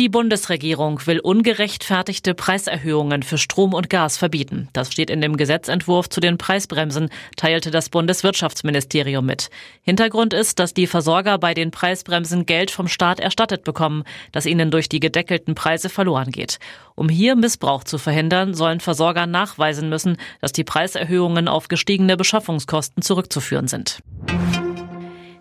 Die Bundesregierung will ungerechtfertigte Preiserhöhungen für Strom und Gas verbieten. Das steht in dem Gesetzentwurf zu den Preisbremsen, teilte das Bundeswirtschaftsministerium mit. Hintergrund ist, dass die Versorger bei den Preisbremsen Geld vom Staat erstattet bekommen, das ihnen durch die gedeckelten Preise verloren geht. Um hier Missbrauch zu verhindern, sollen Versorger nachweisen müssen, dass die Preiserhöhungen auf gestiegene Beschaffungskosten zurückzuführen sind.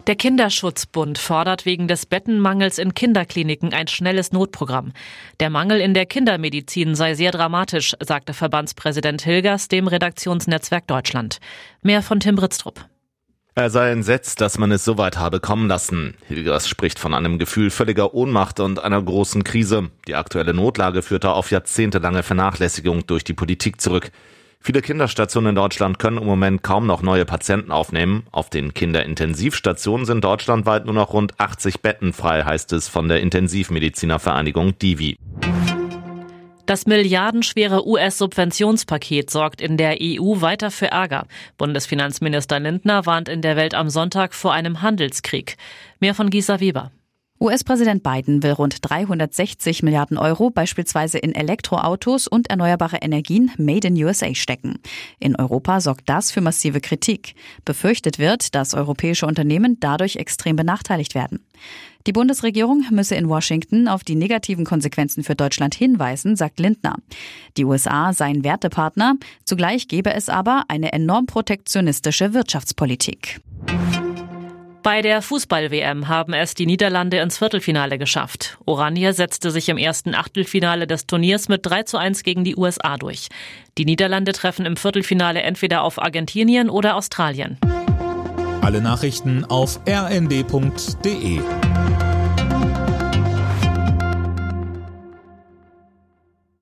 Der Kinderschutzbund fordert wegen des Bettenmangels in Kinderkliniken ein schnelles Notprogramm. Der Mangel in der Kindermedizin sei sehr dramatisch, sagte Verbandspräsident Hilgers dem Redaktionsnetzwerk Deutschland. Mehr von Tim Britztrup. Er sei entsetzt, dass man es so weit habe kommen lassen. Hilgers spricht von einem Gefühl völliger Ohnmacht und einer großen Krise. Die aktuelle Notlage führte auf jahrzehntelange Vernachlässigung durch die Politik zurück. Viele Kinderstationen in Deutschland können im Moment kaum noch neue Patienten aufnehmen. Auf den Kinderintensivstationen sind deutschlandweit nur noch rund 80 Betten frei, heißt es von der Intensivmedizinervereinigung Divi. Das milliardenschwere US-Subventionspaket sorgt in der EU weiter für Ärger. Bundesfinanzminister Lindner warnt in der Welt am Sonntag vor einem Handelskrieg. Mehr von Gisa Weber. US-Präsident Biden will rund 360 Milliarden Euro beispielsweise in Elektroautos und erneuerbare Energien Made in USA stecken. In Europa sorgt das für massive Kritik. Befürchtet wird, dass europäische Unternehmen dadurch extrem benachteiligt werden. Die Bundesregierung müsse in Washington auf die negativen Konsequenzen für Deutschland hinweisen, sagt Lindner. Die USA seien Wertepartner, zugleich gebe es aber eine enorm protektionistische Wirtschaftspolitik. Bei der Fußball-WM haben es die Niederlande ins Viertelfinale geschafft. Oranje setzte sich im ersten Achtelfinale des Turniers mit 3 zu 1 gegen die USA durch. Die Niederlande treffen im Viertelfinale entweder auf Argentinien oder Australien. Alle Nachrichten auf rnd.de